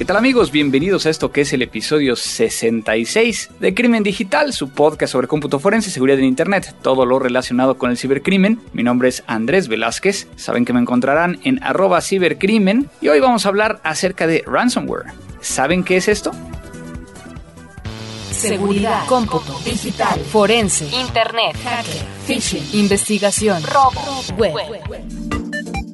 ¿Qué tal amigos? Bienvenidos a esto que es el episodio 66 de Crimen Digital, su podcast sobre cómputo forense, seguridad en Internet, todo lo relacionado con el cibercrimen. Mi nombre es Andrés Velázquez, saben que me encontrarán en arroba cibercrimen y hoy vamos a hablar acerca de ransomware. ¿Saben qué es esto? Seguridad, cómputo, digital, forense, internet, hacker, phishing, investigación, robo, web.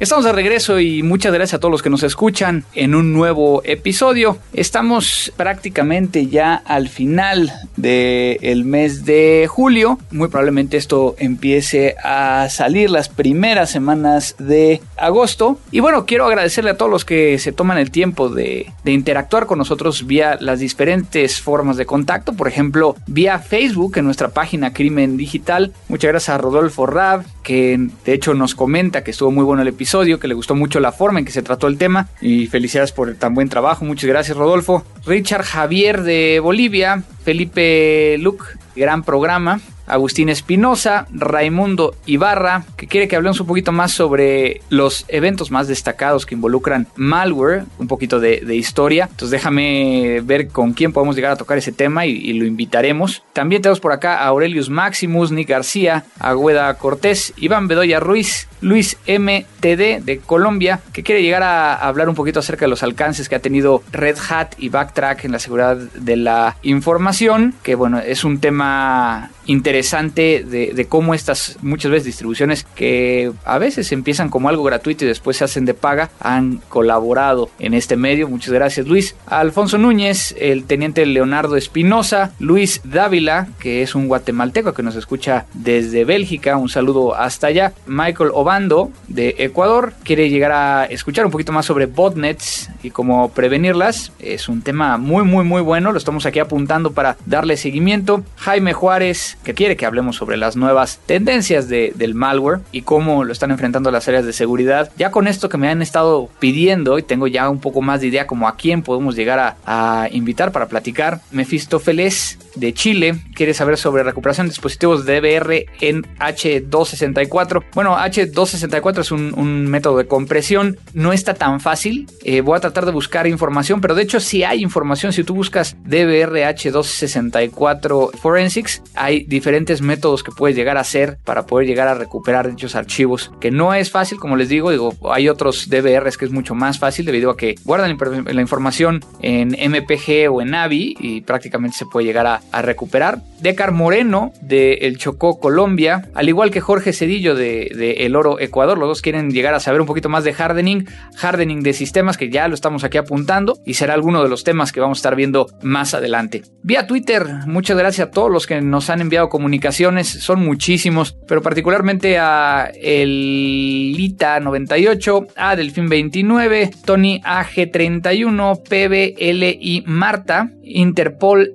Estamos de regreso y muchas gracias a todos los que nos escuchan en un nuevo episodio. Estamos prácticamente ya al final del mes de julio. Muy probablemente esto empiece a salir las primeras semanas de agosto. Y bueno, quiero agradecerle a todos los que se toman el tiempo de, de interactuar con nosotros vía las diferentes formas de contacto. Por ejemplo, vía Facebook en nuestra página Crimen Digital. Muchas gracias a Rodolfo Rab, que de hecho nos comenta que estuvo muy bueno el episodio que le gustó mucho la forma en que se trató el tema y felicidades por tan buen trabajo. Muchas gracias Rodolfo. Richard Javier de Bolivia, Felipe Luc, gran programa. Agustín Espinosa, Raimundo Ibarra, que quiere que hablemos un poquito más sobre los eventos más destacados que involucran malware, un poquito de, historia. Entonces déjame ver con quién podemos llegar a tocar ese tema y, lo invitaremos. También tenemos por acá a Aurelius Maximus, Nick García, Agüeda Cortés, Iván Bedoya Ruiz, Luis MTD de Colombia, que quiere llegar a hablar un poquito acerca de los alcances que ha tenido Red Hat y Backtrack en la seguridad de la información, que bueno, es un tema interesante de, cómo estas muchas veces distribuciones que a veces empiezan como algo gratuito y después se hacen de paga han colaborado en este medio. Muchas gracias Luis. Alfonso Núñez, el teniente Leonardo Espinosa, Luis Dávila, que es un guatemalteco que nos escucha desde Bélgica, un saludo hasta allá. Michael Obando de Ecuador quiere llegar a escuchar un poquito más sobre botnets y cómo prevenirlas. Es un tema muy muy muy bueno, lo estamos aquí apuntando para darle seguimiento. Jaime Juárez que quiere que hablemos sobre las nuevas tendencias del malware y cómo lo están enfrentando las áreas de seguridad. Ya con esto que me han estado pidiendo y tengo ya un poco más de idea como a quién podemos llegar a, a invitar para platicar. Mefistófeles de Chile quiere saber sobre recuperación de dispositivos DVR en H264. Bueno, H264 es un, método de compresión, no está tan fácil. Eh, voy a tratar de buscar información, pero de hecho si hay información. Si tú buscas DVR H264 Forensics, hay diferentes métodos que puedes llegar a hacer para poder llegar a recuperar dichos archivos, que no es fácil, como les digo, digo, hay otros DVRs que es mucho más fácil debido a que guardan la información en MPG o en AVI y prácticamente se puede llegar a a, recuperar. Decar Moreno de El Chocó, Colombia, al igual que Jorge Cedillo de, El Oro, Ecuador. Los dos quieren llegar a saber un poquito más de hardening, hardening de sistemas, que ya lo estamos aquí apuntando y será alguno de los temas que vamos a estar viendo más adelante. Vía Twitter, muchas gracias a todos los que nos han enviado comunicaciones, son muchísimos, pero particularmente a el Lita98, a Delfín 29, Tony AG31, PBLI Marta, Interpol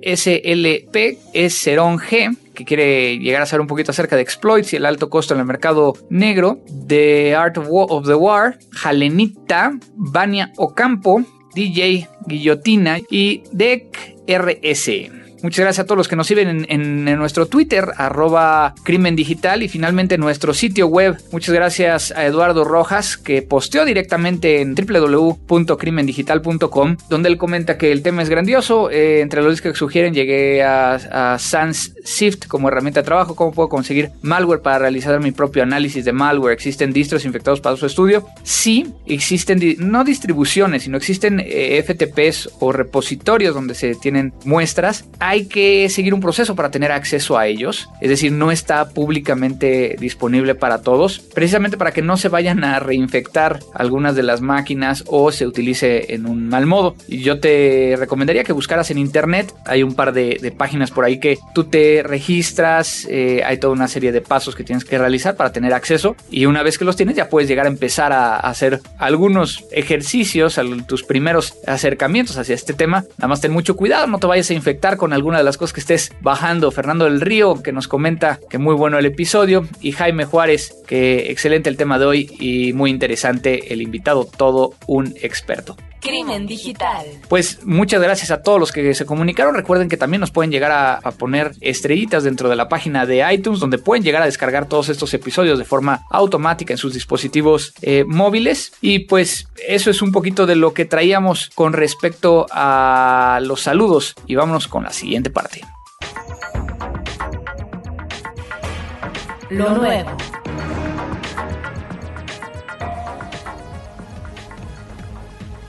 SLP, es Cerón G, que quiere llegar a saber un poquito acerca de exploits y el alto costo en el mercado negro, The Art of the War, Jalenita, Vania Ocampo, DJ Guillotina y Deck RS. Muchas gracias a todos los que nos siguen en, nuestro Twitter, arroba crimen digital y finalmente nuestro sitio web. Muchas gracias a Eduardo Rojas que posteó directamente en www.crimendigital.com donde él comenta que el tema es grandioso. Eh, entre los que sugieren llegué a, Sans Sift como herramienta de trabajo. ¿Cómo puedo conseguir malware para realizar mi propio análisis de malware? ¿Existen distros infectados para su estudio? Sí, existen no distribuciones, sino existen eh, FTPs o repositorios donde se tienen muestras hay que seguir un proceso para tener acceso a ellos, es decir, no está públicamente disponible para todos, precisamente para que no se vayan a reinfectar algunas de las máquinas o se utilice en un mal modo. Y yo te recomendaría que buscaras en internet, hay un par de, páginas por ahí que tú te registras, eh, hay toda una serie de pasos que tienes que realizar para tener acceso y una vez que los tienes ya puedes llegar a empezar a hacer algunos ejercicios, tus primeros acercamientos hacia este tema. Nada más ten mucho cuidado, no te vayas a infectar con alguna de las cosas que estés bajando. Fernando del Río, que nos comenta que muy bueno el episodio, y Jaime Juárez, que excelente el tema de hoy y muy interesante el invitado, todo un experto. Crimen Digital. Pues muchas gracias a todos los que se comunicaron. Recuerden que también nos pueden llegar a, poner estrellitas dentro de la página de iTunes, donde pueden llegar a descargar todos estos episodios de forma automática en sus dispositivos eh, móviles. Y pues eso es un poquito de lo que traíamos con respecto a los saludos. Y vámonos con la siguiente parte. Lo nuevo.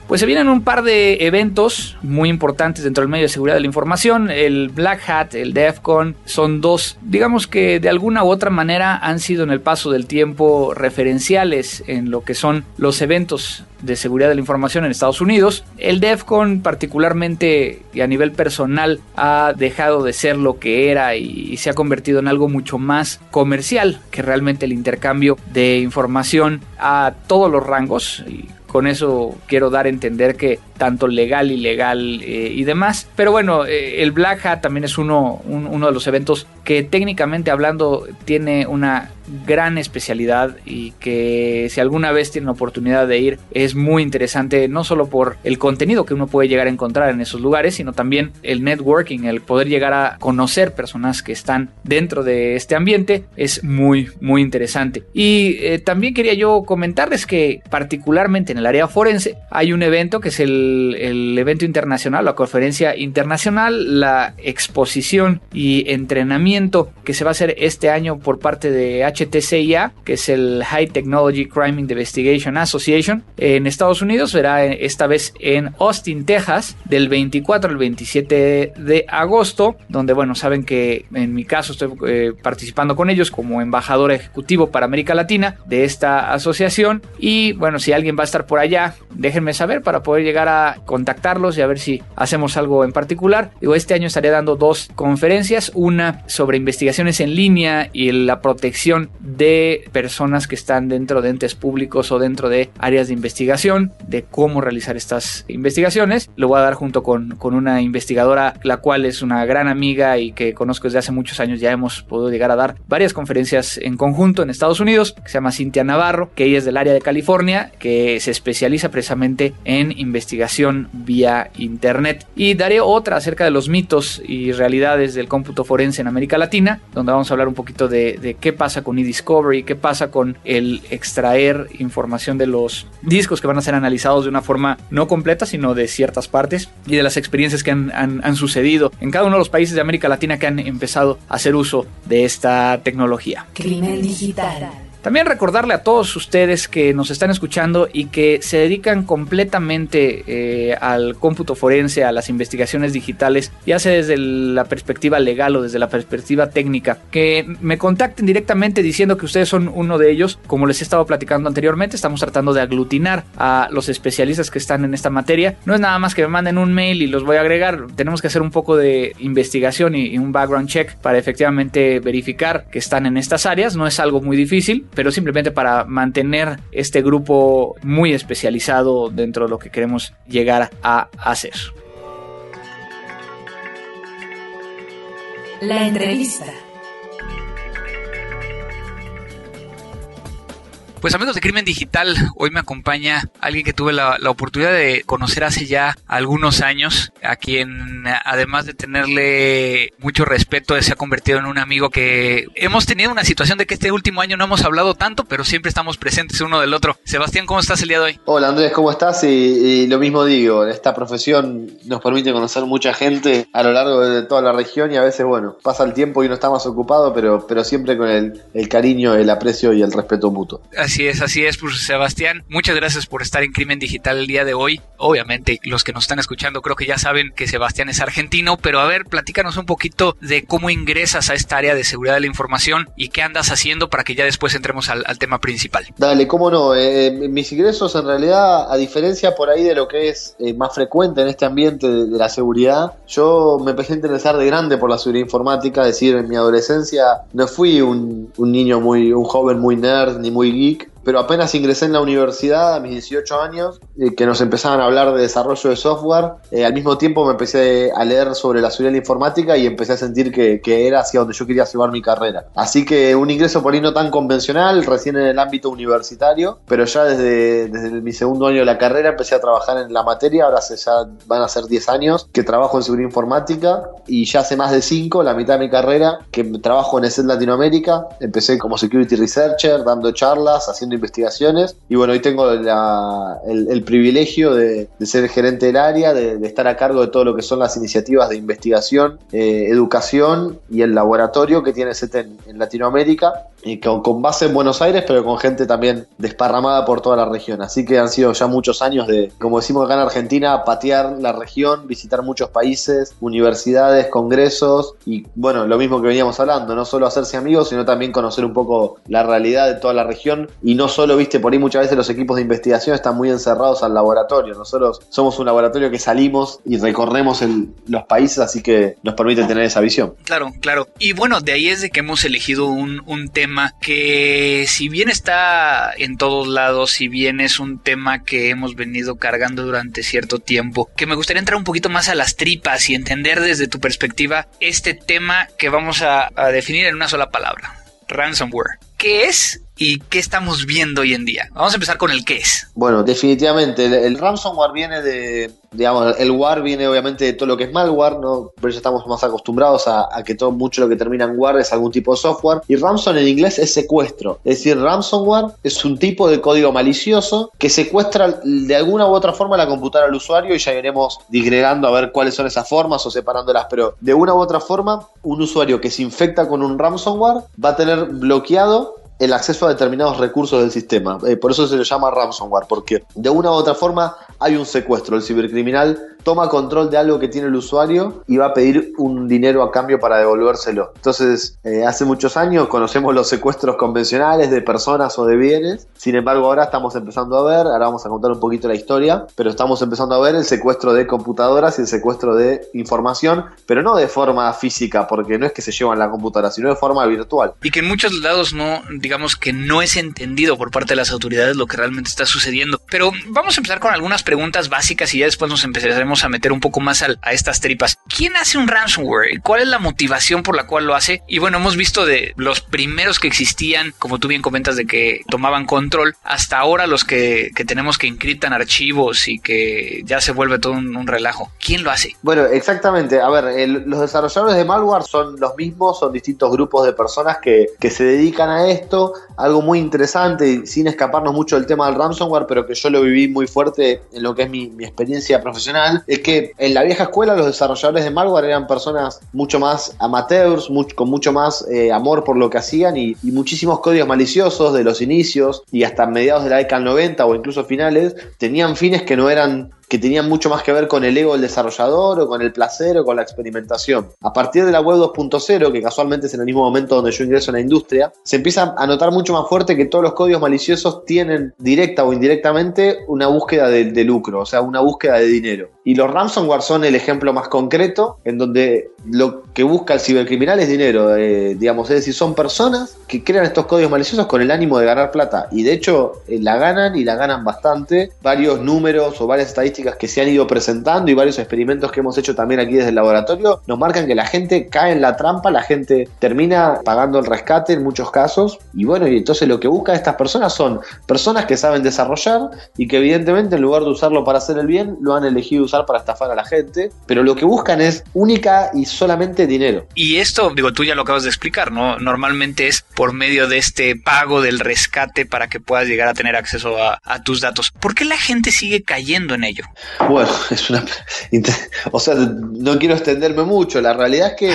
Pues se vienen un par de eventos muy importantes dentro del medio de seguridad de la información. El Black Hat, el DEFCON, son dos, digamos que de alguna u otra manera han sido en el paso del tiempo referenciales en lo que son los eventos de seguridad de la información en Estados Unidos. El DEFCON particularmente y a nivel personal ha dejado de ser lo que era y se ha convertido en algo mucho más comercial que realmente el intercambio de información a todos los rangos. Con eso quiero dar a entender que tanto legal, ilegal eh, y demás. Pero bueno, eh, el Black Hat también es uno, uno de los eventos que técnicamente hablando tiene una gran especialidad y que si alguna vez tienen oportunidad de ir es muy interesante no solo por el contenido que uno puede llegar a encontrar en esos lugares sino también el networking el poder llegar a conocer personas que están dentro de este ambiente es muy muy interesante. Y eh, también quería yo comentarles que particularmente en el área forense hay un evento que es el el, evento internacional, la conferencia internacional, la exposición y entrenamiento que se va a hacer este año por parte de HTCIA, que es el High Technology Crime Investigation Association en Estados Unidos. Será esta vez en Austin, Texas, del 24 al 27 de agosto, donde, bueno, saben que en mi caso estoy eh, participando con ellos como embajador ejecutivo para América Latina de esta asociación. Y bueno, si alguien va a estar por allá, déjenme saber para poder llegar a contactarlos y a ver si hacemos algo en particular. Este año estaré dando dos conferencias, una sobre investigaciones en línea y la protección de personas que están dentro de entes públicos o dentro de áreas de investigación, de cómo realizar estas investigaciones. Lo voy a dar junto con, con una investigadora, la cual es una gran amiga y que conozco desde hace muchos años. Ya hemos podido llegar a dar varias conferencias en conjunto en Estados Unidos, que se llama Cintia Navarro, que ella es del área de California, que se especializa precisamente en investigación vía Internet. Y daré otra acerca de los mitos y realidades del cómputo forense en América Latina, donde vamos a hablar un poquito de, qué pasa con eDiscovery, qué pasa con el extraer información de los discos que van a ser analizados de una forma no completa, sino de ciertas partes y de las experiencias que han sucedido en cada uno de los países de América Latina que han empezado a hacer uso de esta tecnología. Crimen digital. También recordarle a todos ustedes que nos están escuchando y que se dedican completamente eh, al cómputo forense, a las investigaciones digitales, ya sea desde la perspectiva legal o desde la perspectiva técnica, que me contacten directamente diciendo que ustedes son uno de ellos. Como les he estado platicando anteriormente, estamos tratando de aglutinar a los especialistas que están en esta materia. No es nada más que me manden un mail y los voy a agregar. Tenemos que hacer un poco de investigación y, y un background check para efectivamente verificar que están en estas áreas. No es algo muy difícil pero simplemente para mantener este grupo muy especializado dentro de lo que queremos llegar a hacer. La entrevista. Pues amigos de Crimen Digital, hoy me acompaña alguien que tuve la, oportunidad de conocer hace ya algunos años, a quien además de tenerle mucho respeto se ha convertido en un amigo que hemos tenido una situación de que este último año no hemos hablado tanto, pero siempre estamos presentes uno del otro. Sebastián, ¿cómo estás el día de hoy? Hola Andrés, ¿cómo estás? Y, lo mismo digo, esta profesión nos permite conocer mucha gente a lo largo de toda la región y a veces, bueno, pasa el tiempo y uno está más ocupado, pero, pero siempre con el, cariño, el aprecio y el respeto mutuo es, así es, pues Sebastián, muchas gracias por estar en Crimen Digital el día de hoy. Obviamente, los que nos están escuchando creo que ya saben que Sebastián es argentino, pero a ver, platícanos un poquito de cómo ingresas a esta área de seguridad de la información y qué andas haciendo para que ya después entremos al, tema principal. Dale, cómo no. Eh, eh, mis ingresos en realidad, a diferencia por ahí de lo que es eh, más frecuente en este ambiente de, de, la seguridad, yo me empecé a interesar de grande por la seguridad informática, es decir, en mi adolescencia no fui un, un niño muy, un joven muy nerd ni muy geek, pero apenas ingresé en la universidad a mis 18 años, eh, que nos empezaban a hablar de desarrollo de software, eh, al mismo tiempo me empecé a leer sobre la seguridad de la informática y empecé a sentir que, que, era hacia donde yo quería llevar mi carrera. Así que un ingreso por ahí no tan convencional, recién en el ámbito universitario, pero ya desde, desde mi segundo año de la carrera empecé a trabajar en la materia, ahora se, ya van a ser 10 años que trabajo en seguridad informática y ya hace más de 5, la mitad de mi carrera, que trabajo en ESET Latinoamérica, empecé como security researcher, dando charlas, haciendo investigaciones. Y bueno, hoy tengo el, privilegio de, ser gerente del área, de, estar a cargo de todo lo que son las iniciativas de investigación, eh, educación y el laboratorio que tiene SET en, Latinoamérica, y con, base en Buenos Aires, pero con gente también desparramada por toda la región. Así que han sido ya muchos años de, como decimos acá en Argentina, patear la región, visitar muchos países, universidades, congresos y bueno, lo mismo que veníamos hablando, no solo hacerse amigos, sino también conocer un poco la realidad de toda la región y no solo, viste, por ahí muchas veces los equipos de investigación están muy encerrados al laboratorio. Nosotros somos un laboratorio que salimos y recorremos los países, así que nos permite tener esa visión. Claro, claro. Y bueno, de ahí es de que hemos elegido un, un tema que si bien está en todos lados, si bien es un tema que hemos venido cargando durante cierto tiempo, que me gustaría entrar un poquito más a las tripas y entender desde tu perspectiva este tema que vamos a, definir en una sola palabra. Ransomware. ¿Qué es y qué estamos viendo hoy en día. Vamos a empezar con el qué es. Bueno, definitivamente, el, ransomware viene de, digamos, el war viene obviamente de todo lo que es malware, ¿no? Por eso estamos más acostumbrados a, que todo mucho lo que termina en war es algún tipo de software. Y ransom en inglés es secuestro. Es decir, ransomware es un tipo de código malicioso que secuestra de alguna u otra forma la computadora al usuario y ya iremos digregando a ver cuáles son esas formas o separándolas. Pero de una u otra forma, un usuario que se infecta con un ransomware va a tener bloqueado el acceso a determinados recursos del sistema. Eh, por eso se le llama ransomware, porque de una u otra forma hay un secuestro. El cibercriminal toma control de algo que tiene el usuario y va a pedir un dinero a cambio para devolvérselo. Entonces, eh, hace muchos años conocemos los secuestros convencionales de personas o de bienes. Sin embargo, ahora estamos empezando a ver, ahora vamos a contar un poquito la historia, pero estamos empezando a ver el secuestro de computadoras y el secuestro de información, pero no de forma física, porque no es que se llevan la computadora, sino de forma virtual. Y que en muchos lados no, digamos que no es entendido por parte de las autoridades lo que realmente está sucediendo. Pero vamos a empezar con algunas preguntas básicas y ya después nos empezaremos a meter un poco más a, estas tripas. ¿Quién hace un ransomware? ¿Cuál es la motivación por la cual lo hace? Y bueno, hemos visto de los primeros que existían, como tú bien comentas, de que tomaban control, hasta ahora los que, tenemos que encriptan archivos y que ya se vuelve todo un, relajo. ¿Quién lo hace? Bueno, exactamente. A ver, los desarrolladores de malware son los mismos, son distintos grupos de personas que, que se dedican a esto. Algo muy interesante, sin escaparnos mucho del tema del ransomware, pero que yo lo viví muy fuerte en lo que es mi, mi experiencia profesional, es que en la vieja escuela los desarrolladores de malware eran personas mucho más amateurs, con mucho más eh, amor por lo que hacían y, muchísimos códigos maliciosos de los inicios y hasta mediados de la década 90 o incluso finales tenían fines que no eran que tenían mucho más que ver con el ego del desarrollador o con el placer o con la experimentación. A partir de la web 2.0, que casualmente es en el mismo momento donde yo ingreso en la industria, se empieza a notar mucho más fuerte que todos los códigos maliciosos tienen directa o indirectamente una búsqueda de, de lucro, o sea, una búsqueda de dinero. Y los ransomware son el ejemplo más concreto en donde lo que busca el cibercriminal es dinero, eh, digamos, es decir, son personas que crean estos códigos maliciosos con el ánimo de ganar plata y de hecho eh, la ganan y la ganan bastante. Varios números o varias estadísticas que se han ido presentando y varios experimentos que hemos hecho también aquí desde el laboratorio nos marcan que la gente cae en la trampa, la gente termina pagando el rescate en muchos casos y bueno, y entonces lo que buscan estas personas son personas que saben desarrollar y que evidentemente en lugar de usarlo para hacer el bien, lo han elegido usar para estafar a la gente, pero lo que buscan es única y solamente dinero. Y esto, digo, tú ya lo acabas de explicar, ¿no? Normalmente es por medio de este pago del rescate para que puedas llegar a tener acceso a, tus datos. ¿Por qué la gente sigue cayendo en ello? Bueno, es una... O sea, no quiero extenderme mucho. La realidad es que,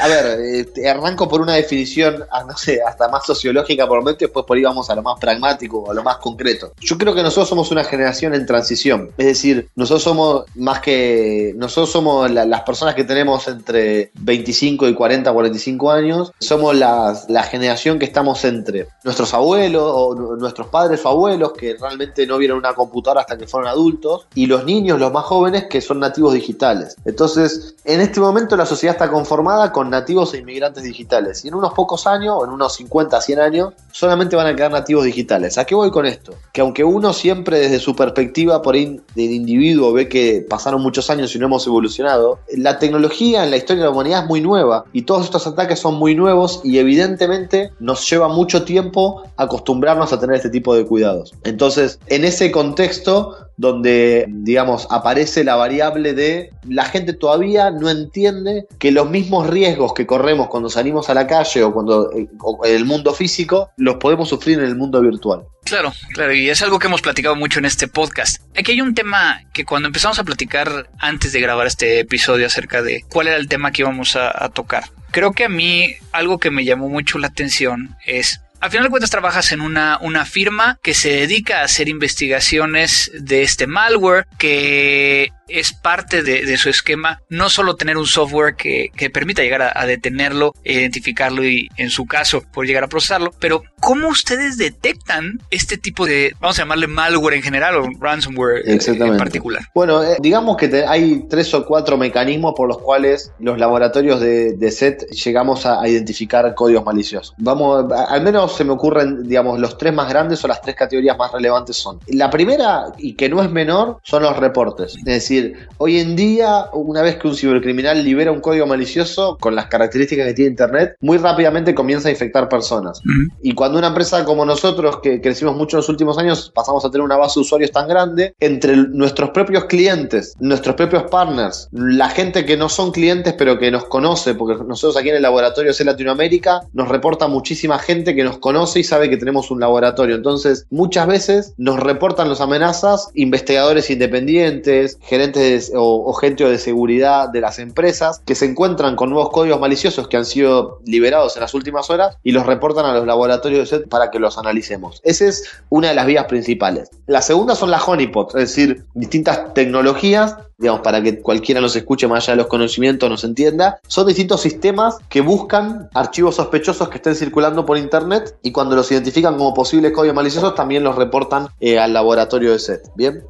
a ver, eh, arranco por una definición, ah, no sé, hasta más sociológica por lo menos, y después por ahí vamos a lo más pragmático, a lo más concreto. Yo creo que nosotros somos una generación en transición. Es decir, nosotros somos más que... Nosotros somos las personas que tenemos entre 25 y 40, 45 años. Somos la generación que estamos entre nuestros abuelos o nuestros padres o abuelos que realmente no vieron una computadora hasta que fueron adultos y los niños, los más jóvenes, que son nativos digitales. Entonces, en este momento la sociedad está conformada con nativos e inmigrantes digitales. Y en unos pocos años, en unos 50, 100 años, solamente van a quedar nativos digitales. ¿A qué voy con esto? Que aunque uno siempre desde su perspectiva por ahí del individuo ve que pasaron muchos años y no hemos evolucionado, la tecnología en la historia de la humanidad es muy nueva y todos estos ataques son muy nuevos y evidentemente nos lleva mucho tiempo acostumbrarnos a tener este tipo de cuidados. Entonces, en ese contexto, donde, digamos, aparece la variable de la gente todavía no entiende que los mismos riesgos que corremos cuando salimos a la calle o cuando eh, en el mundo físico los podemos sufrir en el mundo virtual. Claro, claro, y es algo que hemos platicado mucho en este podcast. Aquí hay un tema que cuando empezamos a platicar antes de grabar este episodio acerca de cuál era el tema que íbamos a, a tocar, creo que a mí algo que me llamó mucho la atención es al final de cuentas trabajas en una, una firma que se dedica a hacer investigaciones de este malware que es parte de, su esquema no solo tener un software que, permita llegar a, detenerlo, identificarlo y en su caso por llegar a procesarlo, pero ¿cómo ustedes detectan este tipo de, vamos a llamarle malware en general o ransomware en particular? Bueno, eh, digamos que hay tres o cuatro mecanismos por los cuales los laboratorios de, SET llegamos a, identificar códigos maliciosos. Vamos, al menos se me ocurren, digamos, los tres más grandes o las tres categorías más relevantes son. La primera, y que no es menor, son los reportes. Es decir, hoy en día, una vez que un cibercriminal libera un código malicioso con las características que tiene Internet, muy rápidamente comienza a infectar personas. Y cuando una empresa como nosotros, que crecimos mucho en los últimos años, pasamos a tener una base de usuarios tan grande, entre nuestros propios clientes, nuestros propios partners, la gente que no son clientes pero que nos conoce, porque nosotros aquí en el laboratorio C Latinoamérica nos reporta muchísima gente que nos conoce y sabe que tenemos un laboratorio. Entonces, muchas veces nos reportan las amenazas investigadores independientes, gerentes o, gente de seguridad de las empresas que se encuentran con nuevos códigos maliciosos que han sido liberados en las últimas horas y los reportan a los laboratorios de SET para que los analicemos. Esa es una de las vías principales. La segunda son las honeypots, es decir, distintas tecnologías digamos, para que cualquiera nos escuche más allá de los conocimientos, nos entienda, son distintos sistemas que buscan archivos sospechosos que estén circulando por internet y cuando los identifican como posibles códigos maliciosos también los reportan eh, al laboratorio de SET. Bien.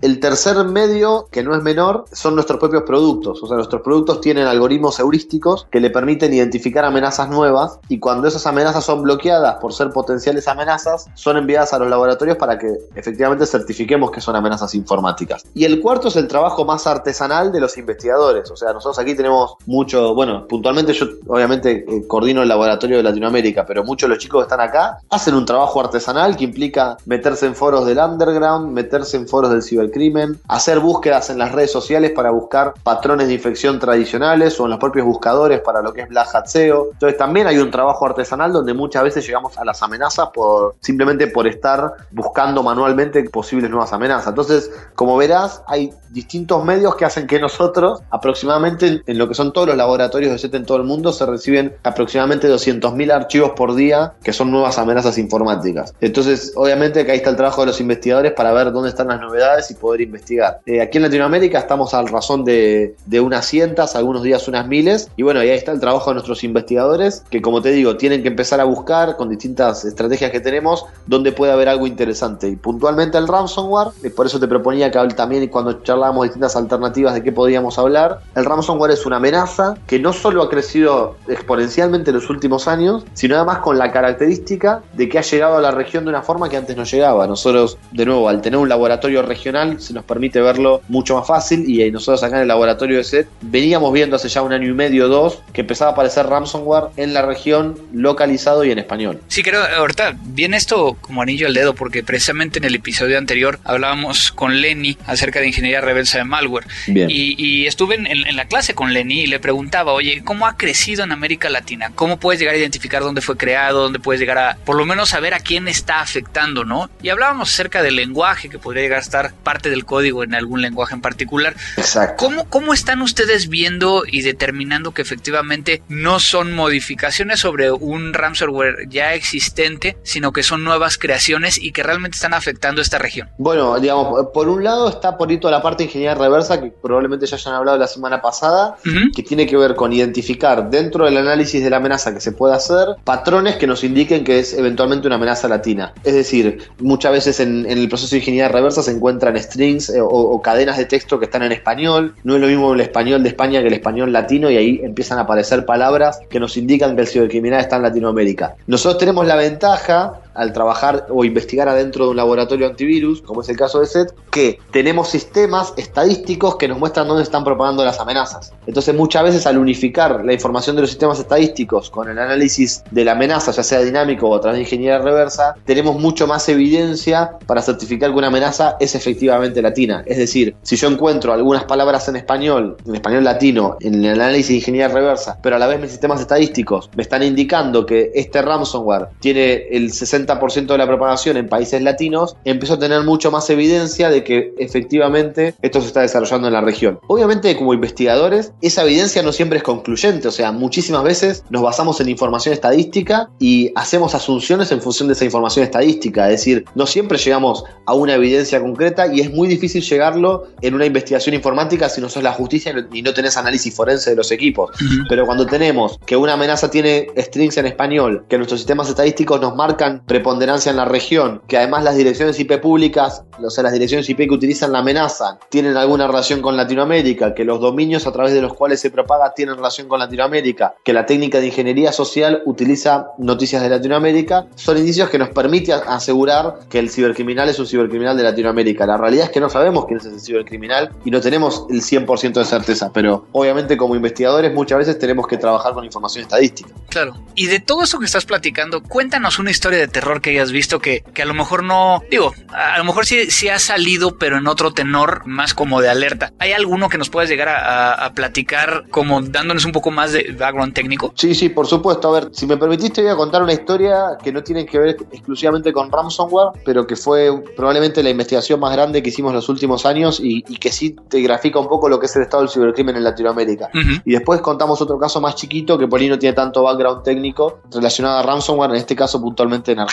El tercer medio, que no es menor, son nuestros propios productos. O sea, nuestros productos tienen algoritmos heurísticos que le permiten identificar amenazas nuevas y cuando esas amenazas son bloqueadas por ser potenciales amenazas, son enviadas a los laboratorios para que efectivamente certifiquemos que son amenazas informáticas. Y el cuarto es el trabajo más más artesanal de los investigadores. O sea, nosotros aquí tenemos mucho, bueno, puntualmente yo obviamente eh, coordino el laboratorio de Latinoamérica, pero muchos de los chicos que están acá hacen un trabajo artesanal que implica meterse en foros del underground, meterse en foros del cibercrimen, hacer búsquedas en las redes sociales para buscar patrones de infección tradicionales o en los propios buscadores para lo que es Black Hat SEO. Entonces también hay un trabajo artesanal donde muchas veces llegamos a las amenazas por simplemente por estar buscando manualmente posibles nuevas amenazas. Entonces, como verás, hay distintos medios que hacen que nosotros, aproximadamente en lo que son todos los laboratorios de SET en todo el mundo, se reciben aproximadamente 200.000 archivos por día que son nuevas amenazas informáticas. Entonces, obviamente que ahí está el trabajo de los investigadores para ver dónde están las novedades y poder investigar. Eh, aquí en Latinoamérica estamos al razón de, de unas cientas, algunos días unas miles, y bueno, ahí está el trabajo de nuestros investigadores, que como te digo, tienen que empezar a buscar con distintas estrategias que tenemos, donde puede haber algo interesante. Y puntualmente el ransomware, y por eso te proponía que también cuando charlábamos distintas alternativas de qué podríamos hablar. El ransomware es una amenaza que no solo ha crecido exponencialmente en los últimos años, sino además con la característica de que ha llegado a la región de una forma que antes no llegaba. Nosotros, de nuevo, al tener un laboratorio regional, se nos permite verlo mucho más fácil y nosotros acá en el laboratorio de SET veníamos viendo hace ya un año y medio o dos que empezaba a aparecer ransomware en la región localizado y en español. Sí, creo, ahorita viene esto como anillo al dedo porque precisamente en el episodio anterior hablábamos con Lenny acerca de ingeniería reversa de malware. Y, estuve en, la clase con Lenny y le preguntaba, oye, ¿cómo ha crecido en América Latina? ¿Cómo puedes llegar a identificar dónde fue creado? ¿Dónde puedes llegar a, por lo menos, saber a quién está afectando, ¿no? Y hablábamos acerca del lenguaje, que podría llegar a estar parte del código en algún lenguaje en particular. Exacto. ¿Cómo, cómo están ustedes viendo y determinando que efectivamente no son modificaciones sobre un ransomware ya existente, sino que son nuevas creaciones y que realmente están afectando esta región? Bueno, digamos, por un lado está por toda la parte de ingeniería reversa, que probablemente ya hayan hablado la semana pasada, que tiene que ver con identificar dentro del análisis de la amenaza que se puede hacer patrones que nos indiquen que es eventualmente una amenaza latina. Es decir, muchas veces en, el proceso de ingeniería reversa se encuentran strings eh, o, cadenas de texto que están en español. No es lo mismo el español de España que el español latino y ahí empiezan a aparecer palabras que nos indican que el cibercriminal está en Latinoamérica. Nosotros tenemos la ventaja al trabajar o investigar adentro de un laboratorio antivirus, como es el caso de SET, que tenemos sistemas estadísticos que nos muestran dónde están propagando las amenazas. Entonces muchas veces al unificar la información de los sistemas estadísticos con el análisis de la amenaza, ya sea dinámico o a través de ingeniería reversa, tenemos mucho más evidencia para certificar que una amenaza es efectivamente latina. Es decir, si yo encuentro algunas palabras en español, en español latino, en el análisis de ingeniería reversa, pero a la vez mis sistemas estadísticos me están indicando que este ransomware tiene el 60 de la propagación en países latinos, empezó a tener mucho más evidencia de que efectivamente esto se está desarrollando en la región. Obviamente, como investigadores, esa evidencia no siempre es concluyente, o sea, muchísimas veces nos basamos en información estadística y hacemos asunciones en función de esa información estadística, es decir, no siempre llegamos a una evidencia concreta y es muy difícil llegarlo en una investigación informática si no sos la justicia y no tenés análisis forense de los equipos. Pero cuando tenemos que una amenaza tiene strings en español, que nuestros sistemas estadísticos nos marcan preponderancia en la región, que además las direcciones IP públicas, o sea, las direcciones IP que utilizan la amenaza, tienen alguna relación con Latinoamérica, que los dominios a través de los cuales se propaga tienen relación con Latinoamérica, que la técnica de ingeniería social utiliza noticias de Latinoamérica, son indicios que nos permiten asegurar que el cibercriminal es un cibercriminal de Latinoamérica. La realidad es que no sabemos quién es ese cibercriminal y no tenemos el 100% de certeza, pero obviamente como investigadores muchas veces tenemos que trabajar con información estadística. Claro. Y de todo eso que estás platicando, cuéntanos una historia de terror que hayas visto que, que a lo mejor no, digo, a lo mejor sí, sí, ha salido, pero en otro tenor más como de alerta. ¿Hay alguno que nos puedas llegar a, platicar como dándonos un poco más de background técnico? Sí, sí, por supuesto. A ver, si me permitiste voy a contar una historia que no tiene que ver exclusivamente con ransomware, pero que fue probablemente la investigación más grande que hicimos los últimos años y, que sí te grafica un poco lo que es el estado del cibercrimen en Latinoamérica. Y después contamos otro caso más chiquito que por ahí no tiene tanto background técnico relacionado a ransomware, en este caso puntualmente en Argentina.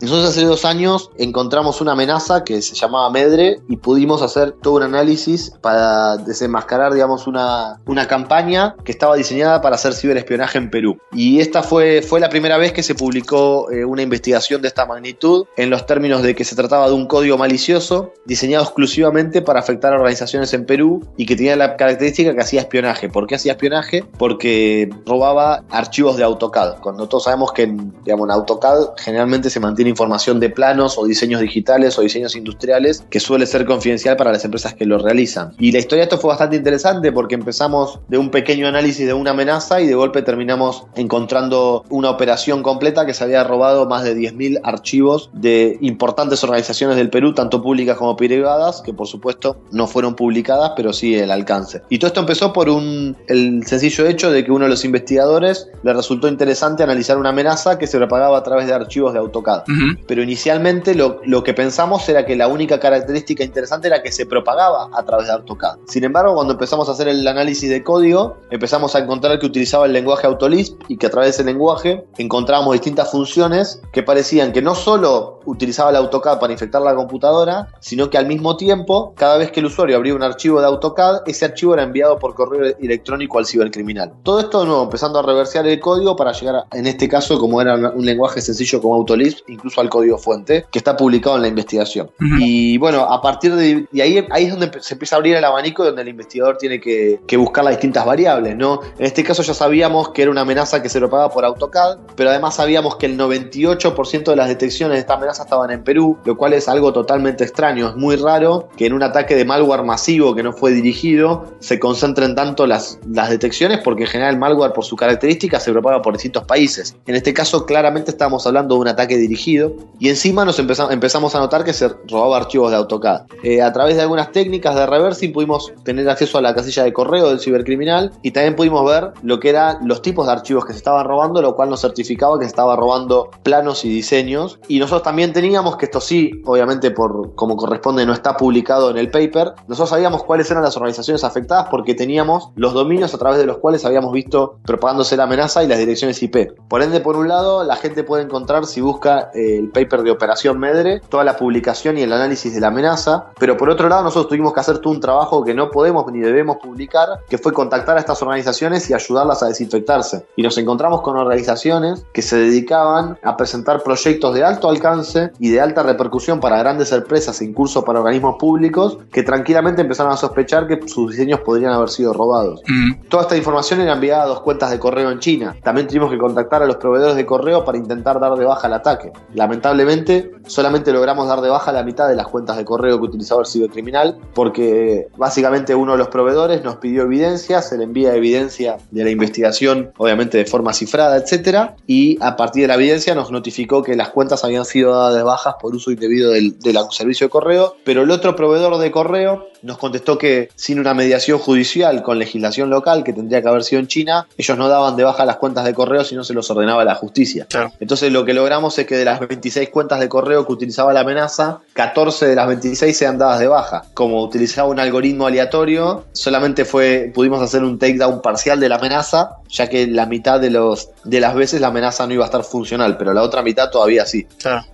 Nosotros hace dos años encontramos una amenaza que se llamaba Medre y pudimos hacer todo un análisis para desenmascarar, digamos, una, una campaña que estaba diseñada para hacer ciberespionaje en Perú. Y esta fue, fue la primera vez que se publicó eh, una investigación de esta magnitud en los términos de que se trataba de un código malicioso diseñado exclusivamente para afectar a organizaciones en Perú y que tenía la característica que hacía espionaje. ¿Por qué hacía espionaje? Porque robaba archivos de AutoCAD. Cuando todos sabemos que digamos, en AutoCAD generalmente se mantiene información de planos o diseños digitales o diseños industriales que suele ser confidencial para las empresas que lo realizan. Y la historia de esto fue bastante interesante porque empezamos de un pequeño análisis de una amenaza y de golpe terminamos encontrando una operación completa que se había robado más de 10.000 archivos de importantes organizaciones del Perú, tanto públicas como privadas, que por supuesto no fueron publicadas, pero sí el alcance. Y todo esto empezó por un, el sencillo hecho de que uno de los investigadores le resultó interesante analizar una amenaza que se propagaba a través de archivos de AutoCAD. Pero inicialmente lo, lo, que pensamos era que la única característica interesante era que se propagaba a través de AutoCAD. Sin embargo, cuando empezamos a hacer el análisis de código, empezamos a encontrar que utilizaba el lenguaje Autolisp y que a través de ese lenguaje encontrábamos distintas funciones que parecían que no solo utilizaba el AutoCAD para infectar la computadora, sino que al mismo tiempo, cada vez que el usuario abría un archivo de AutoCAD, ese archivo era enviado por correo electrónico al cibercriminal. Todo esto de nuevo, empezando a reversear el código para llegar, en este caso, como era un lenguaje sencillo como Autolisp, incluso al código fuente, que está publicado en la investigación. Y bueno, a partir de, ahí, ahí es donde se empieza a abrir el abanico donde el investigador tiene que, buscar las distintas variables, ¿no? En este caso ya sabíamos que era una amenaza que se lo pagaba por AutoCAD, pero además sabíamos que el 98% de las detecciones de esta amenaza estaban en Perú, lo cual es algo totalmente extraño. Es muy raro que en un ataque de malware masivo que no fue dirigido se concentren tanto las, las detecciones, porque en general el malware por su característica se propaga por distintos países. En este caso claramente estamos hablando de un ataque dirigido. Y encima nos empezamos a notar que se robaba archivos de AutoCAD. Eh, a través de algunas técnicas de reversing pudimos tener acceso a la casilla de correo del cibercriminal y también pudimos ver lo que eran los tipos de archivos que se estaban robando, lo cual nos certificaba que se estaba robando planos y diseños. Y nosotros también teníamos que esto sí, obviamente por como corresponde no está publicado en el paper, nosotros sabíamos cuáles eran las organizaciones afectadas porque teníamos los dominios a través de los cuales habíamos visto propagándose la amenaza y las direcciones IP. Por ende, por un lado, la gente puede encontrar si busca eh, el paper de Operación Medre, toda la publicación y el análisis de la amenaza, pero por otro lado nosotros tuvimos que hacer todo un trabajo que no podemos ni debemos publicar, que fue contactar a estas organizaciones y ayudarlas a desinfectarse. Y nos encontramos con organizaciones que se dedicaban a presentar proyectos de alto alcance y de alta repercusión para grandes empresas e incluso para organismos públicos que tranquilamente empezaron a sospechar que sus diseños podrían haber sido robados. Mm. Toda esta información era enviada a dos cuentas de correo en China. También tuvimos que contactar a los proveedores de correo para intentar dar de baja el ataque. Lamentablemente, solamente logramos dar de baja la mitad de las cuentas de correo que utilizaba el cibercriminal porque básicamente uno de los proveedores nos pidió evidencia, se le envía evidencia de la investigación, obviamente de forma cifrada, etcétera, y a partir de la evidencia nos notificó que las cuentas habían sido dadas de bajas por uso indebido del, del servicio de correo, pero el otro proveedor de correo nos contestó que sin una mediación judicial con legislación local, que tendría que haber sido en China, ellos no daban de baja las cuentas de correo si no se los ordenaba la justicia. Entonces lo que logramos es que de las 26 cuentas de correo que utilizaba la amenaza, 14 de las 26 sean dadas de baja. Como utilizaba un algoritmo aleatorio, solamente fue pudimos hacer un takedown parcial de la amenaza, ya que la mitad de los de las veces la amenaza no iba a estar funcional, pero la otra mitad todavía sí.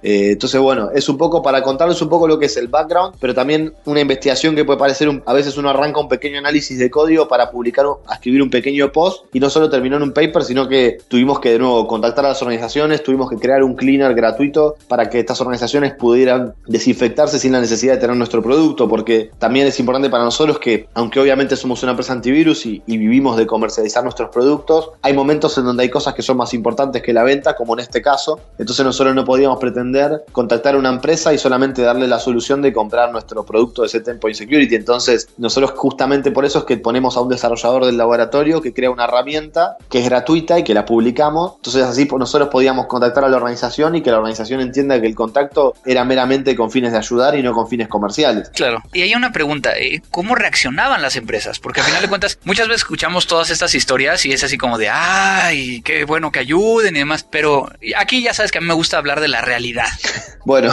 Eh, entonces bueno, es un poco para contarles un poco lo que es el background, pero también una investigación que puede parecer, un, a veces uno arranca un pequeño análisis de código para publicar, a escribir un pequeño post y no solo terminó en un paper, sino que tuvimos que de nuevo contactar a las organizaciones, tuvimos que crear un cleaner gratuito para que estas organizaciones pudieran desinfectarse sin la necesidad de tener nuestro producto, porque también es importante para nosotros que, aunque obviamente somos una empresa antivirus y, y vivimos de comercializar nuestros productos, hay momentos en donde hay cosas que son más importantes que la venta, como en este caso, entonces nosotros no podíamos pretender contactar a una empresa y solamente darle la solución de comprar nuestro producto de ese Endpoint Security. Entonces, nosotros justamente por eso es que ponemos a un desarrollador del laboratorio que crea una herramienta que es gratuita y que la publicamos. Entonces, así nosotros podíamos contactar a la organización y que la organización entienda que el contacto era meramente con fines de ayudar y no con fines comerciales. Claro. Y hay una pregunta, eh, ¿cómo reaccionaban las empresas? Porque al final de cuentas, muchas veces escuchamos todas estas historias y es así como de, ay, qué bueno que ayuden y demás, pero aquí ya sabes que a mí me gusta hablar de la realidad. Bueno,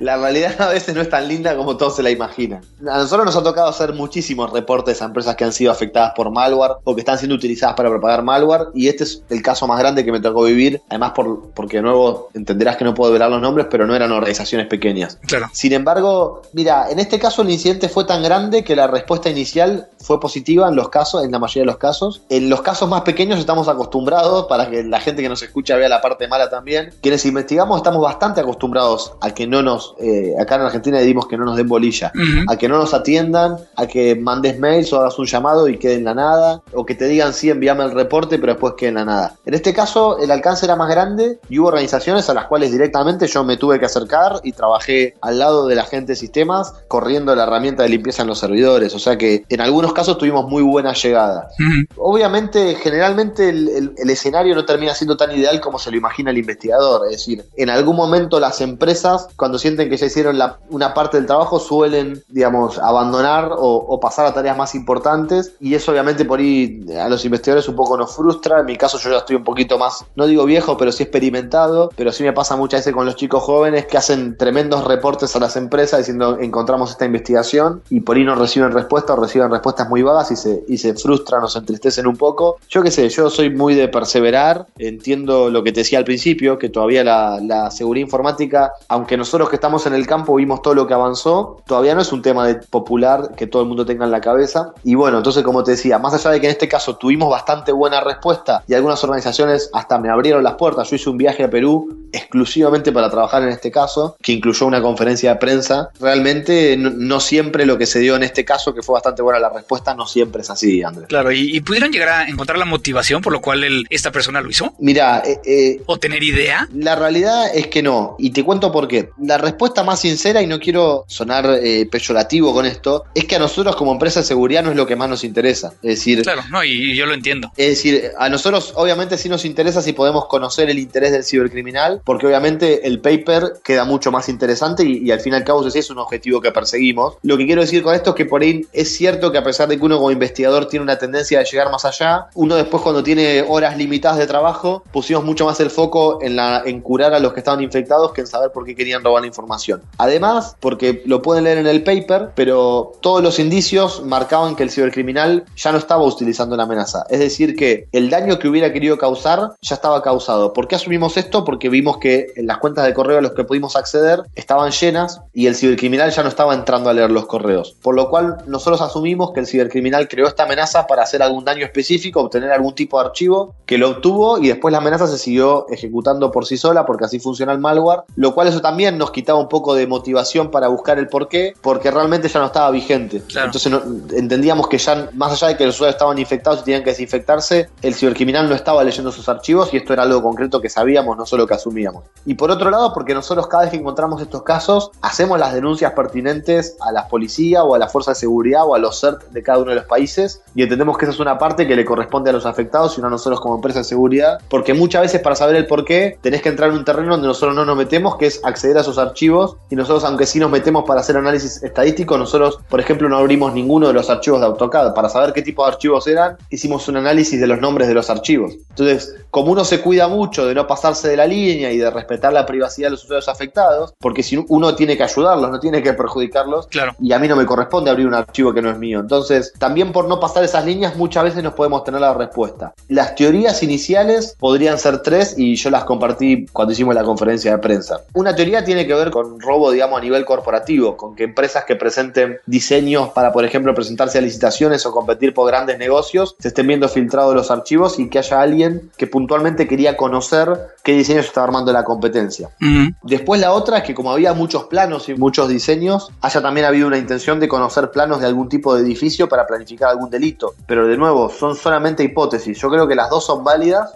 la realidad a veces no es tan linda como todos se la imaginan. A nosotros nos ha tocado hacer muchísimos reportes a empresas que han sido afectadas por malware o que están siendo utilizadas para propagar malware y este es el caso más grande que me tocó vivir, además por, porque de nuevo entenderás que no puedo ver los nombres, pero no eran organizaciones pequeñas. Claro. Sin embargo, mira, en este caso el incidente fue tan grande que la respuesta inicial fue positiva en los casos, en la mayoría de los casos. En los casos más pequeños estamos acostumbrados, para que la gente que nos escucha vea la parte mala también, quienes investigamos estamos bastante acostumbrados a que no nos, eh, acá en Argentina decimos que no nos den bolilla, a que no nos atiendan, a que mandes mails o hagas un llamado y quede en la nada, o que te digan sí, envíame el reporte, pero después quede en la nada. En este caso, el alcance era más grande y hubo organizaciones a las cuales directamente yo me tuve que acercar y trabajé al lado de la gente de sistemas, corriendo la herramienta de limpieza en los servidores. O sea que en algunos casos tuvimos muy buena llegada. Obviamente, generalmente el, escenario no termina siendo tan ideal como se lo imagina el investigador. Es decir, en algún momento las empresas, cuando sienten que ya hicieron una parte del trabajo, suelen, digamos, abandonar o, pasar a tareas más importantes. Y eso obviamente por ahí a los investigadores un poco nos frustra. En mi caso yo ya estoy un poquito más, no digo viejo, pero sí experimentado. Pero sí me pasa muchas veces con los chicos jóvenes que hacen tremendos reportes a las empresas diciendo encontramos esta investigación y por ahí no reciben respuesta o reciben respuestas muy vagas y se, y se frustran o se entristecen un poco. Yo qué sé, yo soy muy de perseverar, entiendo lo que te decía al principio, que todavía la, la seguridad informática, aunque nosotros que estamos en el campo vimos todo lo que avanzó, todavía no es un tema popular que todo el mundo tenga en la cabeza. Y bueno, entonces como te decía, más allá de que en este caso tuvimos bastante buena respuesta y algunas organizaciones hasta me abrieron las puertas, yo hice un viaje Perú exclusivamente para trabajar en este caso, que incluyó una conferencia de prensa, realmente no, no siempre lo que se dio en este caso, que fue bastante buena la respuesta, no siempre es así, Andrés. Claro, ¿y, pudieron llegar a encontrar la motivación por lo cual esta persona lo hizo? Mira, eh, eh, ¿o tener idea? La realidad es que no, y te cuento por qué. La respuesta más sincera, y no quiero sonar eh, peyorativo con esto, es que a nosotros como empresa de seguridad no es lo que más nos interesa. Es decir, claro, no, y yo lo entiendo. Es decir, a nosotros obviamente sí nos interesa si podemos conocer el interés del cibercriminal, porque obviamente el paper queda mucho más interesante y, al fin y al cabo ese es un objetivo que perseguimos. Lo que quiero decir con esto es que por ahí es cierto que a pesar de que uno como investigador tiene una tendencia de llegar más allá, uno después cuando tiene horas limitadas de trabajo, pusimos mucho más el foco en, en curar a los que estaban infectados que en saber por qué querían robar la información. Además, porque lo pueden leer en el paper, pero todos los indicios marcaban que el cibercriminal ya no estaba utilizando la amenaza. Es decir, que el daño que hubiera querido causar ya estaba causado. ¿Por qué asumimos esto? Porque vimos que en las cuentas de correo a los que pudimos acceder estaban llenas y el cibercriminal ya no estaba entrando a leer los correos. Por lo cual nosotros asumimos que el cibercriminal creó esta amenaza para hacer algún daño específico, obtener algún tipo de archivo que lo obtuvo y después la amenaza se siguió ejecutando por sí sola porque así funciona el malware, lo cual eso también nos quitaba un poco de motivación para buscar el porqué, porque realmente ya no estaba vigente. Entonces entendíamos que ya más allá de que los usuarios estaban infectados y tenían que desinfectarse, el cibercriminal no estaba leyendo sus archivos y esto era algo concreto que sabíamos, no solo que asumíamos. Y por otro lado, porque nosotros cada vez que encontramos estos casos, hacemos las denuncias pertinentes a la policía o a la fuerza de seguridad o a los CERT de cada uno de los países y entendemos que esa es una parte que le corresponde a los afectados y no a nosotros como empresa de seguridad, porque muchas veces para saber el por qué tenés que entrar en un terreno donde nosotros no nos metemos, que es acceder a sus archivos y nosotros aunque sí nos metemos para hacer análisis estadístico, nosotros por ejemplo no abrimos ninguno de los archivos de AutoCAD. Para saber qué tipo de archivos eran, hicimos un análisis de los nombres de los archivos. Entonces, como uno se cuida mucho de no pasarse de la línea y de respetar la privacidad de los usuarios afectados, porque si uno tiene que ayudarlos, no tiene que perjudicarlos, claro. y a mí no me corresponde abrir un archivo que no es mío. Entonces, también por no pasar esas líneas, muchas veces nos podemos tener la respuesta. Las teorías iniciales podrían ser tres y yo las compartí cuando hicimos la conferencia de prensa. Una teoría tiene que ver con robo, digamos, a nivel corporativo, con que empresas que presenten diseños para, por ejemplo, presentarse a licitaciones o competir por grandes negocios, se estén viendo filtrados los archivos y que haya alguien que puntualmente quería conocer qué diseño se estaba armando la competencia. Después la otra es que como había muchos planos y muchos diseños, haya también habido una intención de conocer planos de algún tipo de edificio para planificar algún delito. Pero de nuevo, son solamente hipótesis. Yo creo que las dos son válidas,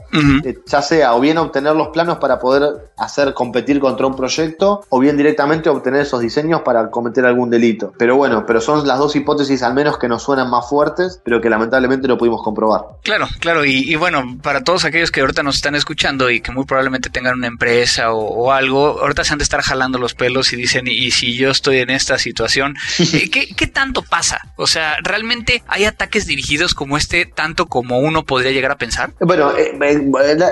eh, ya sea o bien obtener los planos para poder hacer competir contra un proyecto, o bien directamente obtener esos diseños para cometer algún delito. Pero bueno, pero son las dos hipótesis al menos que nos suenan más fuertes, pero que lamentablemente no pudimos comprobar. Claro, claro, y, bueno, para todos aquellos que ahorita nos están escuchando y que muy probablemente tengan una empresa o, algo, ahorita se han de estar jalando los pelos y dicen, y, si yo estoy en esta situación, eh, ¿qué, ¿qué tanto pasa? O sea, ¿realmente hay ataques dirigidos como este tanto como uno podría llegar a pensar? Bueno, eh,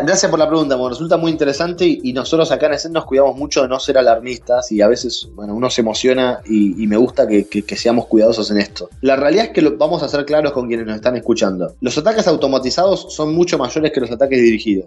gracias por la pregunta, me resulta muy interesante y, nosotros acá en ESEN nos cuidamos mucho de no ser alarmistas y a veces, bueno, uno se emociona y, me gusta que, seamos cuidadosos en esto. La realidad es que lo, vamos a ser claros con quienes nos están escuchando. Los ataques automatizados son mucho mayores que los ataques dirigidos,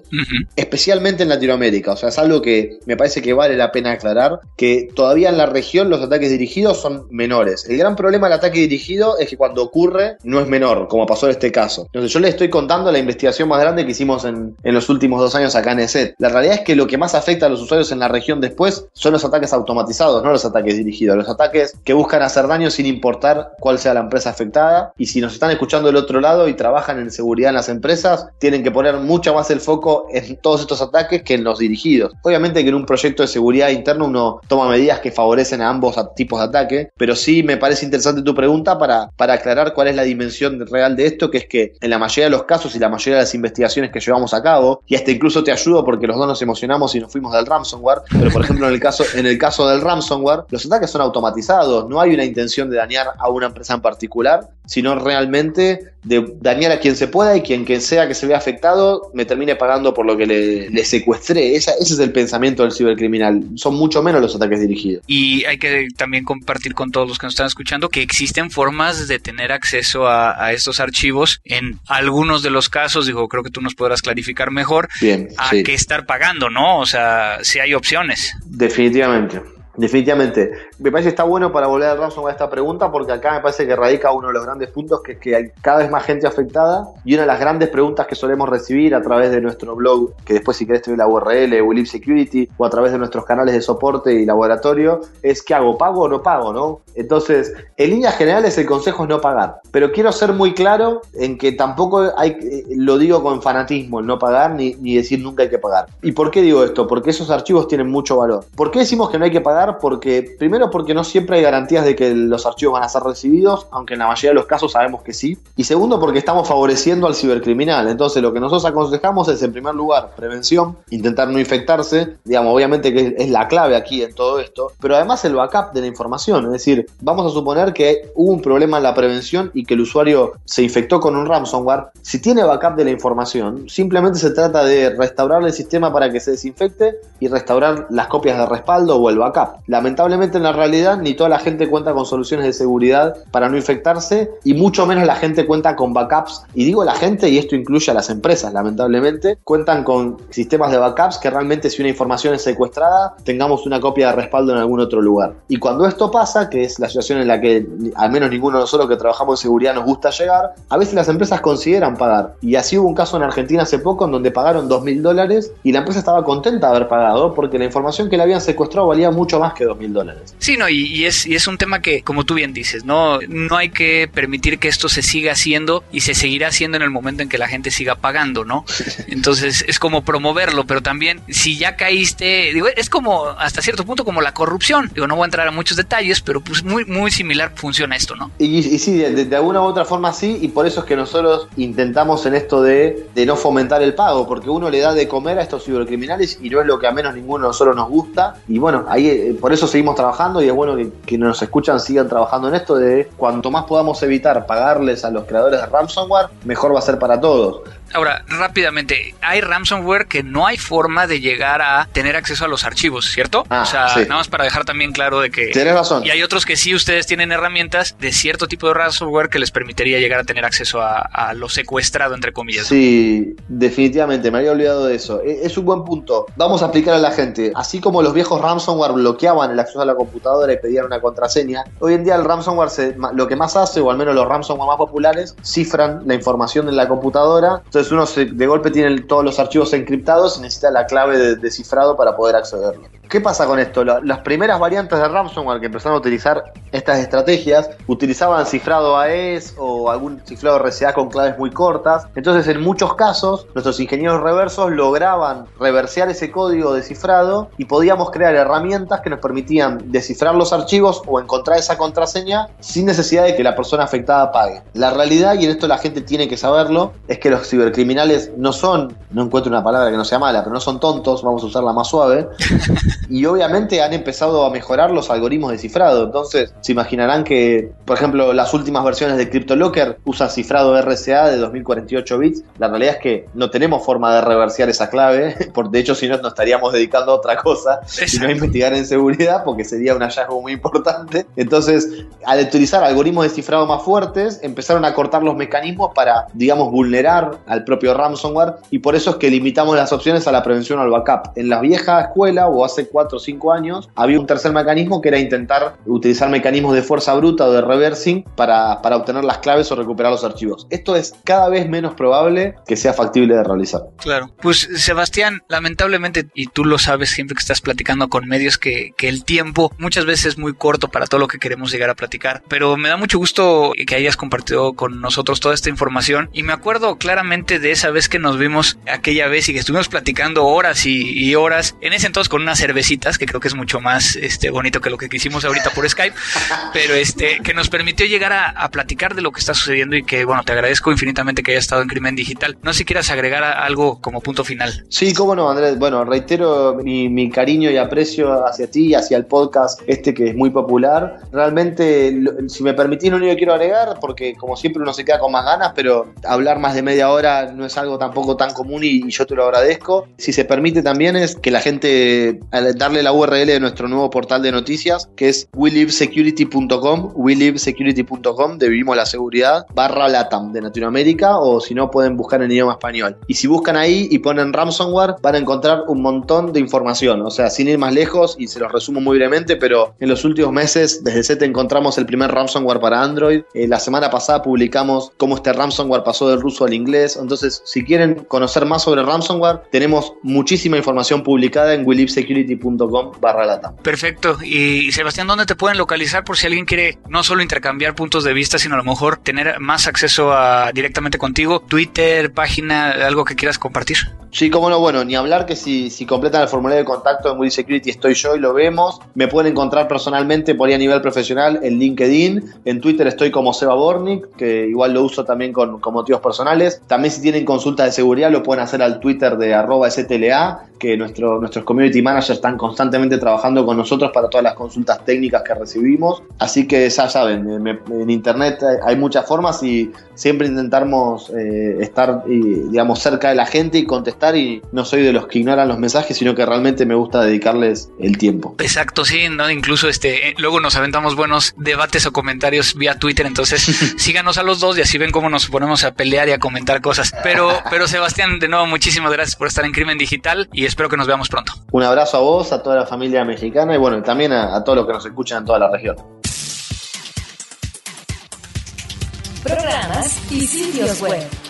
especialmente en Latinoamérica. O sea, es algo que me parece que vale la pena aclarar, que todavía en la región los ataques dirigidos son menores. El gran problema del ataque dirigido es que cuando ocurre no es menor, como pasó en este caso. Entonces yo le estoy contando la investigación más grande que hicimos en, en los últimos dos años acá en ESET. La realidad es que lo que más afecta a los usuarios en la región después son los ataques automatizados, no los ataques dirigidos. Los ataques que buscan hacer daño sin importar cuál sea la empresa afectada. Y si nos están escuchando del otro lado y trabajan en seguridad en las empresas, tienen que poner mucho más el foco en todos estos ataques que en los dirigidos. Obviamente que en un proyecto de seguridad interna uno toma medidas que favorecen a ambos tipos de ataque, pero sí me parece interesante tu pregunta para, para aclarar cuál es la dimensión real de esto, que es que en la mayoría de los casos y la mayoría de las investigaciones que llevamos a cabo, y hasta incluso te ayudo porque los dos nos emocionamos y nos fuimos del ransomware, pero por ejemplo en el caso, en el caso del ransomware, los ataques son automatizados, no hay una intención de dañar a una empresa en particular, sino realmente de dañar a quien se pueda y quien, quien sea que se vea afectado me termine pagando por lo que le, secuestré. ese es el pensamiento del cibercriminal. Son mucho menos los ataques dirigidos. Y hay que también compartir con todos los que nos están escuchando que existen formas de tener acceso a, estos archivos. En algunos de los casos, digo, creo que tú nos podrás clarificar mejor Bien, a qué estar pagando, ¿no? O sea, si hay opciones. Definitivamente. Definitivamente. Me parece que está bueno para volver al ransomware a esta pregunta porque acá me parece que radica uno de los grandes puntos que es que hay cada vez más gente afectada y una de las grandes preguntas que solemos recibir a través de nuestro blog, que después si querés te la URL, Willip Security, o a través de nuestros canales de soporte y laboratorio, es ¿qué hago? ¿Pago o no pago? ¿no? Entonces, en líneas generales el consejo es no pagar, pero quiero ser muy claro en que tampoco hay, eh, lo digo con fanatismo, el no pagar ni, ni decir nunca hay que pagar. ¿Y por qué digo esto? Porque esos archivos tienen mucho valor. ¿Por qué decimos que no hay que pagar? porque primero Porque no siempre hay garantías de que los archivos van a ser recibidos, aunque en la mayoría de los casos sabemos que sí. Y segundo porque estamos favoreciendo al cibercriminal. Entonces lo que nosotros aconsejamos es en primer lugar prevención, intentar no infectarse, digamos, obviamente que es la clave aquí en todo esto, pero además el backup de la información, es decir, vamos a suponer que hubo un problema en la prevención y que el usuario se infectó con un ransomware, si tiene backup de la información, simplemente se trata de restaurar el sistema para que se desinfecte y restaurar las copias de respaldo o el backup. Lamentablemente en la realidad ni toda la gente cuenta con soluciones de seguridad para no infectarse y mucho menos la gente cuenta con backups. Y digo la gente y esto incluye a las empresas, lamentablemente, cuentan con sistemas de backups que realmente si una información es secuestrada tengamos una copia de respaldo en algún otro lugar. Y cuando esto pasa, que es la situación en la que al menos ninguno de nosotros que trabajamos en seguridad nos gusta llegar, a veces las empresas consideran pagar. Y así hubo un caso en Argentina hace poco en donde pagaron dos mil dólares y la empresa estaba contenta de haber pagado porque la información que le habían secuestrado valía mucho más que dos mil dólares. Sí, no, y, es, y es un tema que, como tú bien dices, no, no hay que permitir que esto se siga haciendo y se seguirá haciendo en el momento en que la gente siga pagando, ¿no? Entonces es como promoverlo, pero también si ya caíste, digo, es como hasta cierto punto como la corrupción. Digo, no voy a entrar a muchos detalles, pero pues muy, muy similar funciona esto, ¿no? Y, sí, de, alguna u otra forma sí, y por eso es que nosotros intentamos en esto de, de no fomentar el pago, porque uno le da de comer a estos cibercriminales y no es lo que a menos ninguno de nosotros nos gusta. Y bueno, ahí eh, por eso seguimos trabajando y es bueno que, que nos escuchan sigan trabajando en esto de cuanto más podamos evitar pagarles a los creadores de ransomware, mejor va a ser para todos. Ahora, rápidamente, hay ransomware que no hay forma de llegar a tener acceso a los archivos, ¿cierto? Ah, o sea, nada más para dejar también claro de que... Tienes razón. Y hay otros que sí ustedes tienen herramientas de cierto tipo de ransomware que les permitiría llegar a tener acceso a, lo secuestrado, entre comillas. Sí, definitivamente, me había olvidado de eso. E, es un buen punto. Vamos a aplicar a la gente. Así como los viejos ransomware bloqueaban el acceso a la computadora y pedían una contraseña, hoy en día el ransomware se, lo que más hace, o al menos los ransomware más populares, cifran la información de la computadora. Entonces uno de golpe tiene todos los archivos encriptados y necesita la clave de descifrado para poder accederlo. ¿Qué pasa con esto? las primeras variantes de ransomware que empezaron a utilizar estas estrategias utilizaban cifrado AES o algún cifrado RCA con claves muy cortas. Entonces, en muchos casos, nuestros ingenieros reversos lograban reversear ese código descifrado y podíamos crear herramientas que nos permitían descifrar los archivos o encontrar esa contraseña sin necesidad de que la persona afectada pague. La realidad, y en esto la gente tiene que saberlo, es que los cibercriminales no son, no encuentro una palabra que no sea mala, pero no son tontos, vamos a usarla más suave. y obviamente han empezado a mejorar los algoritmos de cifrado. Entonces, se imaginarán que, por ejemplo, las últimas versiones de CryptoLocker usan cifrado RCA de 2048 bits. La realidad es que no tenemos forma de reversear esa clave, por de hecho, si no, nos estaríamos dedicando a otra cosa, sino a investigar en seguridad, porque sería un hallazgo muy importante. Entonces, al utilizar algoritmos de cifrado más fuertes, empezaron a cortar los mecanismos para, digamos, vulnerar al propio ransomware, y por eso es que limitamos las opciones a la prevención o al backup. En la vieja escuela o hace 4 o 5 años, había un tercer mecanismo que era intentar utilizar mecanismos de fuerza bruta o de reversing para, para obtener las claves o recuperar los archivos. Esto es cada vez menos probable que sea factible de realizar. Claro. Pues Sebastián, lamentablemente, y tú lo sabes siempre que estás platicando con medios, que, que el tiempo muchas veces es muy corto para todo lo que queremos llegar a platicar, pero me da mucho gusto que hayas compartido con nosotros toda esta información y me acuerdo claramente de esa vez que nos vimos aquella vez y que estuvimos platicando horas y, y horas, en ese entonces con unas cervecitas, que creo que es mucho más este, bonito que lo que hicimos ahorita por Skype, pero este, que nos permitió llegar a, platicar de lo que está sucediendo y que, bueno, te agradezco infinitamente que hayas estado en Crimen Digital. No sé si quieras agregar algo como punto final. Sí, cómo no, Andrés. Bueno, reitero mi, cariño y aprecio hacia ti y hacia el podcast este que es muy popular. Realmente, si me permitís, lo único que quiero agregar, porque como siempre uno se queda con más ganas, pero hablar más de media hora no es algo tampoco tan común y, yo te lo agradezco. Si se permite también es que la gente, darle la URL de nuestro nuevo portal de noticias, que es willivesecurity.com, willivesecurity.com, de Vivimos la Seguridad, barra LATAM de Latinoamérica, o si no pueden buscar en idioma español. Y si buscan ahí y ponen ransomware, van a encontrar un montón de información, o sea, sin ir más lejos, y se los resumo muy brevemente, pero en los últimos meses, desde SET encontramos el primer ransomware para Android, eh, la semana pasada publicamos cómo este ransomware pasó del ruso al inglés, entonces si quieren conocer más sobre ransomware, tenemos muchísima información publicada en willivesecurity.com barra lata. Perfecto. Y Sebastián, ¿dónde te pueden localizar por si alguien quiere no solo intercambiar puntos de vista, sino a lo mejor tener más acceso a directamente contigo? Twitter, página, algo que quieras compartir. Sí, cómo no, bueno, ni hablar que si, si completan el formulario de contacto de Moody Security estoy yo y lo vemos. Me pueden encontrar personalmente por ahí a nivel profesional en LinkedIn. En Twitter estoy como Seba Bornik, que igual lo uso también con, con motivos personales. También si tienen consultas de seguridad lo pueden hacer al Twitter de arroba STLA, que nuestro, nuestros community managers están constantemente trabajando con nosotros para todas las consultas técnicas que recibimos. Así que ya saben, en internet hay muchas formas y siempre intentamos eh, estar, digamos, cerca de la gente y contestar y no soy de los que ignoran los mensajes, sino que realmente me gusta dedicarles el tiempo. Exacto, sí, ¿no? incluso este, eh, luego nos aventamos buenos debates o comentarios vía Twitter, entonces síganos a los dos y así ven cómo nos ponemos a pelear y a comentar cosas. Pero, pero Sebastián, de nuevo, muchísimas gracias por estar en Crimen Digital y espero que nos veamos pronto. Un abrazo a vos, a toda la familia mexicana y bueno, también a, a todos los que nos escuchan en toda la región. Programas y sitios web.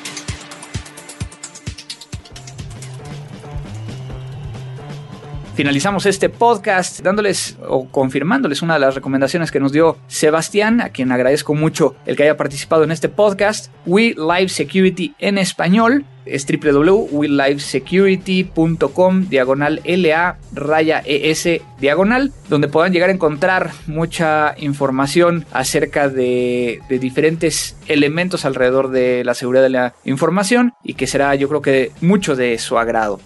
Finalizamos este podcast dándoles o confirmándoles una de las recomendaciones que nos dio Sebastián, a quien agradezco mucho el que haya participado en este podcast. We Live Security en español es www.willivesecurity.com diagonal LA raya ES diagonal, donde puedan llegar a encontrar mucha información acerca de, de, diferentes elementos alrededor de la seguridad de la información y que será yo creo que mucho de su agrado.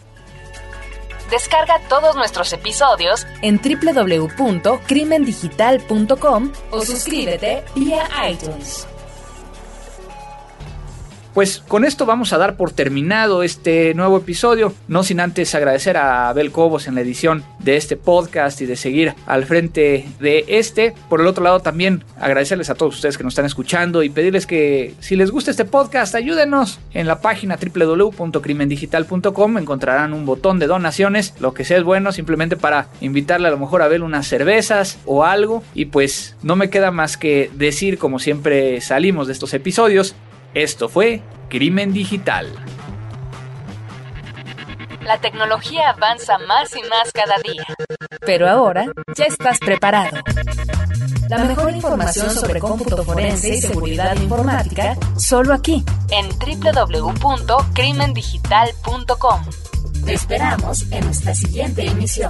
Descarga todos nuestros episodios en www.crimendigital.com o suscríbete vía iTunes. Pues con esto vamos a dar por terminado este nuevo episodio, no sin antes agradecer a Abel Cobos en la edición de este podcast y de seguir al frente de este. Por el otro lado también agradecerles a todos ustedes que nos están escuchando y pedirles que si les gusta este podcast ayúdenos. En la página www.crimendigital.com encontrarán un botón de donaciones, lo que sea es bueno simplemente para invitarle a lo mejor a ver unas cervezas o algo. Y pues no me queda más que decir como siempre salimos de estos episodios esto fue Crimen Digital. La tecnología avanza más y más cada día. Pero ahora ya estás preparado. La mejor información sobre cómputo forense y seguridad informática solo aquí en www.crimendigital.com. Te esperamos en nuestra siguiente emisión.